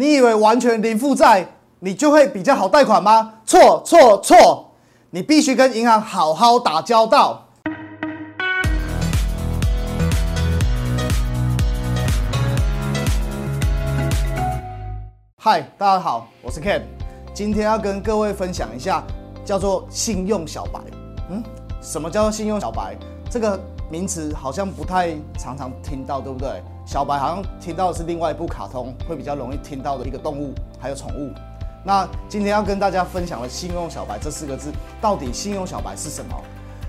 你以为完全零负债，你就会比较好贷款吗？错错错！你必须跟银行好好打交道。嗨，大家好，我是 Ken，今天要跟各位分享一下叫做信用小白。嗯，什么叫做信用小白？这个名词好像不太常常听到，对不对？小白好像听到的是另外一部卡通，会比较容易听到的一个动物，还有宠物。那今天要跟大家分享的“信用小白”这四个字，到底信用小白是什么？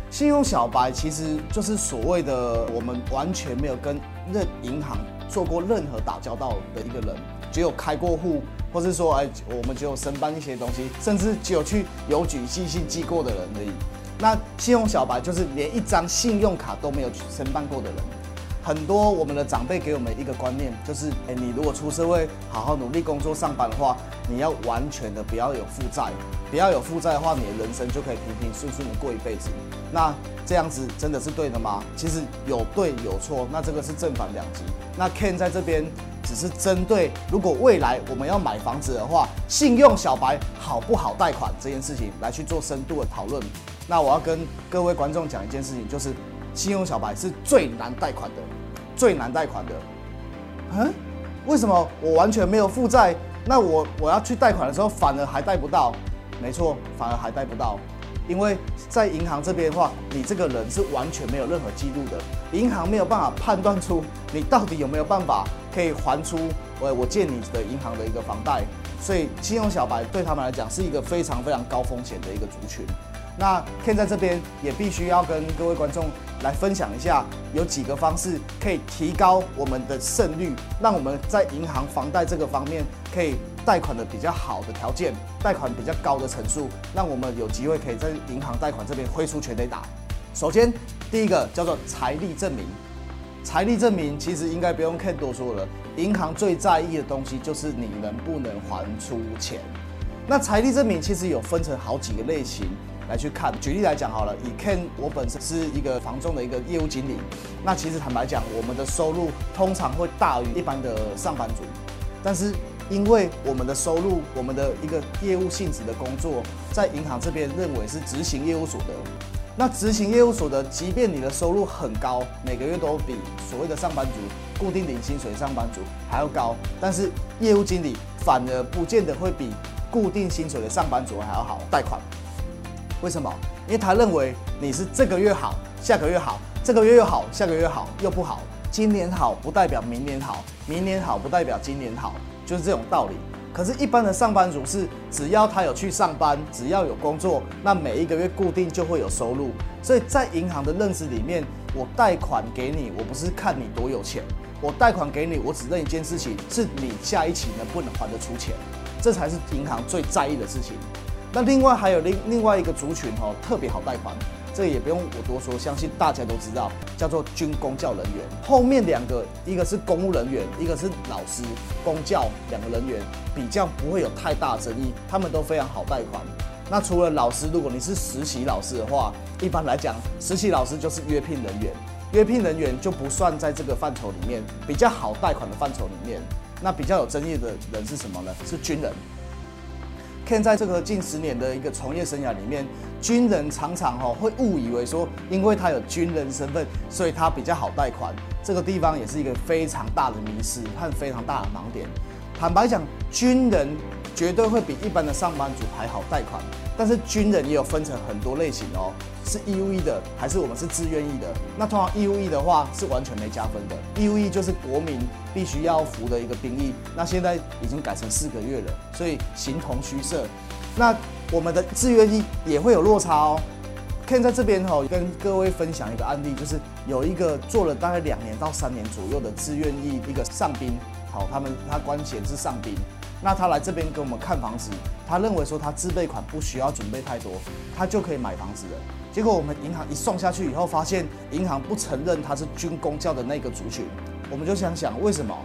信用小白其实就是所谓的我们完全没有跟任银行做过任何打交道的一个人。只有开过户，或是说，哎，我们只有申办一些东西，甚至只有去邮局寄信寄过的人而已。那信用小白就是连一张信用卡都没有申办过的人。很多我们的长辈给我们一个观念，就是，哎，你如果出社会好好努力工作上班的话，你要完全的不要有负债，不要有负债的话，你的人生就可以平平顺顺的过一辈子。那这样子真的是对的吗？其实有对有错，那这个是正反两极。那 Ken 在这边。只是针对如果未来我们要买房子的话，信用小白好不好贷款这件事情来去做深度的讨论。那我要跟各位观众讲一件事情，就是信用小白是最难贷款的，最难贷款的。嗯？为什么我完全没有负债？那我我要去贷款的时候反而还贷不到？没错，反而还贷不到。因为在银行这边的话，你这个人是完全没有任何记录的，银行没有办法判断出你到底有没有办法可以还出我我借你的银行的一个房贷，所以信用小白对他们来讲是一个非常非常高风险的一个族群。那 Ken 在这边也必须要跟各位观众来分享一下，有几个方式可以提高我们的胜率，让我们在银行房贷这个方面可以贷款的比较好的条件，贷款比较高的层数，让我们有机会可以在银行贷款这边挥出全垒打。首先，第一个叫做财力证明。财力证明其实应该不用 Ken 多说了，银行最在意的东西就是你能不能还出钱。那财力证明其实有分成好几个类型。来去看，举例来讲好了，以 Ken 我本身是一个房仲的一个业务经理，那其实坦白讲，我们的收入通常会大于一般的上班族，但是因为我们的收入，我们的一个业务性质的工作，在银行这边认为是执行业务所得，那执行业务所得，即便你的收入很高，每个月都比所谓的上班族固定领薪水上班族还要高，但是业务经理反而不见得会比固定薪水的上班族还要好贷款。为什么？因为他认为你是这个月好，下个月好，这个月又好，下个月好又不好。今年好不代表明年好，明年好不代表今年好，就是这种道理。可是，一般的上班族是只要他有去上班，只要有工作，那每一个月固定就会有收入。所以在银行的认知里面，我贷款给你，我不是看你多有钱，我贷款给你，我只认一件事情，是你下一期能不能还得出钱，这才是银行最在意的事情。那另外还有另另外一个族群哦，特别好贷款，这个也不用我多说，相信大家都知道，叫做军公教人员。后面两个，一个是公务人员，一个是老师，公教两个人员比较不会有太大争议，他们都非常好贷款。那除了老师，如果你是实习老师的话，一般来讲，实习老师就是约聘人员，约聘人员就不算在这个范畴里面，比较好贷款的范畴里面。那比较有争议的人是什么呢？是军人。现在这个近十年的一个从业生涯里面，军人常常哈会误以为说，因为他有军人身份，所以他比较好贷款。这个地方也是一个非常大的迷失和非常大的盲点。坦白讲，军人绝对会比一般的上班族还好贷款。但是军人也有分成很多类型哦，是义务役的还是我们是自愿役的？那通常义务役的话是完全没加分的，义务役就是国民必须要服的一个兵役。那现在已经改成四个月了，所以形同虚设。那我们的自愿役也会有落差哦。Ken 在这边哈跟各位分享一个案例，就是有一个做了大概两年到三年左右的自愿役一个上兵，好，他们他官衔是上兵。那他来这边给我们看房子，他认为说他自备款不需要准备太多，他就可以买房子了。结果我们银行一送下去以后，发现银行不承认他是军工教的那个族群。我们就想想为什么？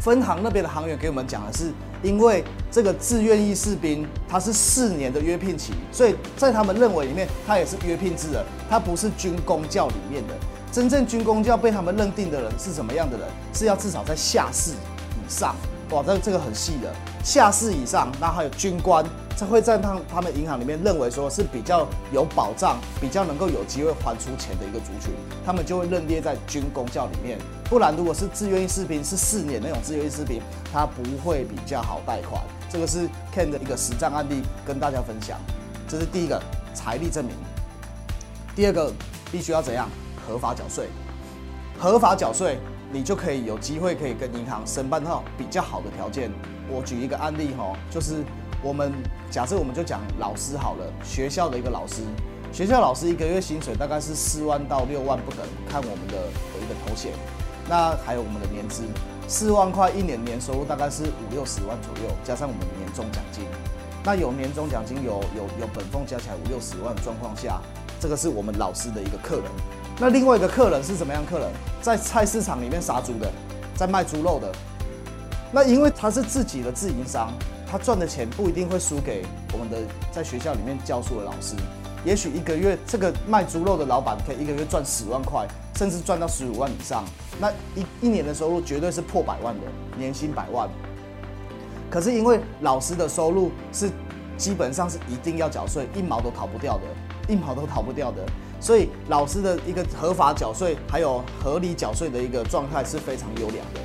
分行那边的行员给我们讲的是，因为这个自愿役士兵他是四年的约聘期，所以在他们认为里面，他也是约聘制的，他不是军工教里面的。真正军工教被他们认定的人是什么样的人？是要至少在下士以上。哇，这这个很细的，下士以上，那还有军官，这会在他他们银行里面认为说是比较有保障、比较能够有机会还出钱的一个族群，他们就会认列在军公教里面。不然，如果是自愿意士兵，是四年那种自愿意士兵，他不会比较好贷款。这个是 Ken 的一个实战案例，跟大家分享。这是第一个财力证明。第二个，必须要怎样？合法缴税。合法缴税，你就可以有机会可以跟银行申办到比较好的条件。我举一个案例哈，就是我们假设我们就讲老师好了，学校的一个老师，学校老师一个月薪水大概是四万到六万不等，看我们的有一个头衔。那还有我们的年资。四万块一年年收入大概是五六十万左右，加上我们的年终奖金，那有年终奖金有有有本俸加起来五六十万的状况下，这个是我们老师的一个客人。那另外一个客人是怎么样客人？在菜市场里面杀猪的，在卖猪肉的。那因为他是自己的自营商，他赚的钱不一定会输给我们的在学校里面教书的老师。也许一个月这个卖猪肉的老板可以一个月赚十万块，甚至赚到十五万以上，那一一年的收入绝对是破百万的，年薪百万。可是因为老师的收入是基本上是一定要缴税，一毛都逃不掉的，一毛都逃不掉的，所以老师的一个合法缴税还有合理缴税的一个状态是非常优良的。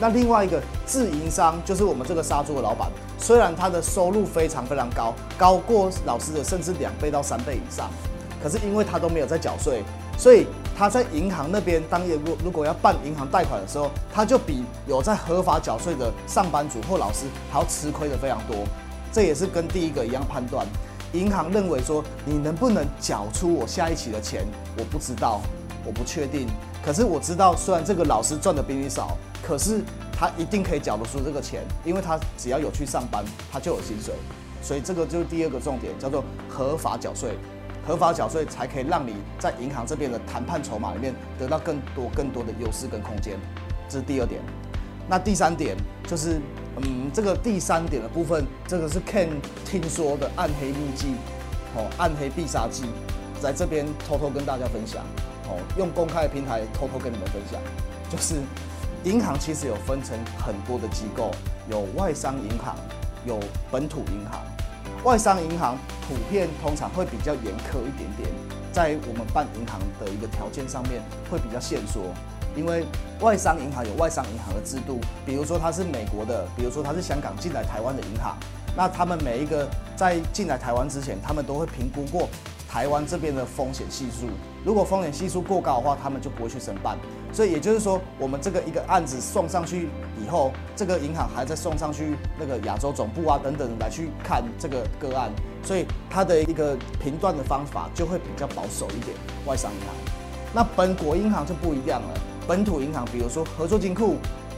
那另外一个自营商就是我们这个杀猪的老板，虽然他的收入非常非常高，高过老师的甚至两倍到三倍以上，可是因为他都没有在缴税，所以他在银行那边当如果如果要办银行贷款的时候，他就比有在合法缴税的上班族或老师还要吃亏的非常多。这也是跟第一个一样判断，银行认为说你能不能缴出我下一期的钱，我不知道，我不确定。可是我知道，虽然这个老师赚的比你少。可是他一定可以缴得出这个钱，因为他只要有去上班，他就有薪水，所以这个就是第二个重点，叫做合法缴税。合法缴税才可以让你在银行这边的谈判筹码里面得到更多更多的优势跟空间，这是第二点。那第三点就是，嗯，这个第三点的部分，这个是 Ken 听说的暗黑秘技，哦，暗黑必杀技，在这边偷偷跟大家分享，哦，用公开的平台偷偷跟你们分享，就是。银行其实有分成很多的机构，有外商银行，有本土银行。外商银行普遍通常会比较严苛一点点，在我们办银行的一个条件上面会比较限缩，因为外商银行有外商银行的制度，比如说它是美国的，比如说它是香港进来台湾的银行，那他们每一个在进来台湾之前，他们都会评估过。台湾这边的风险系数，如果风险系数过高的话，他们就不会去申办。所以也就是说，我们这个一个案子送上去以后，这个银行还在送上去那个亚洲总部啊等等来去看这个个案，所以它的一个评断的方法就会比较保守一点。外商银行，那本国银行就不一样了。本土银行，比如说合作金库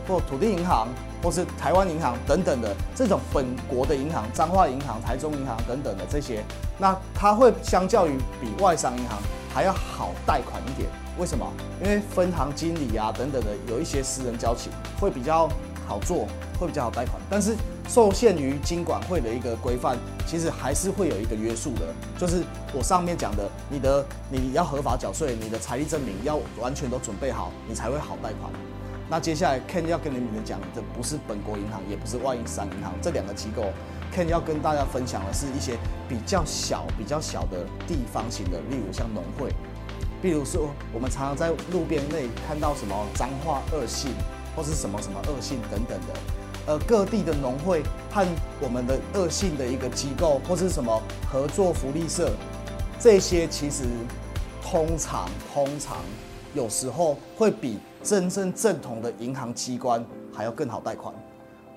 或土地银行。或是台湾银行等等的这种本国的银行，彰化银行、台中银行等等的这些，那它会相较于比外商银行还要好贷款一点。为什么？因为分行经理啊等等的有一些私人交情，会比较好做，会比较好贷款。但是受限于金管会的一个规范，其实还是会有一个约束的，就是我上面讲的，你的你要合法缴税，你的财力证明要完全都准备好，你才会好贷款。那接下来，Ken 要跟你们讲的不是本国银行，也不是外商银行这两个机构，Ken 要跟大家分享的是一些比较小、比较小的地方型的，例如像农会，比如说我们常常在路边内看到什么脏话恶性，或是什么什么恶性等等的，呃，各地的农会和我们的恶性的一个机构，或是什么合作福利社，这些其实通常通常有时候会比。真正正统的银行机关还要更好贷款，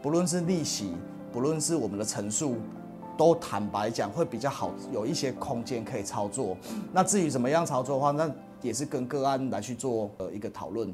不论是利息，不论是我们的陈述，都坦白讲会比较好，有一些空间可以操作。那至于怎么样操作的话，那也是跟个案来去做呃一个讨论。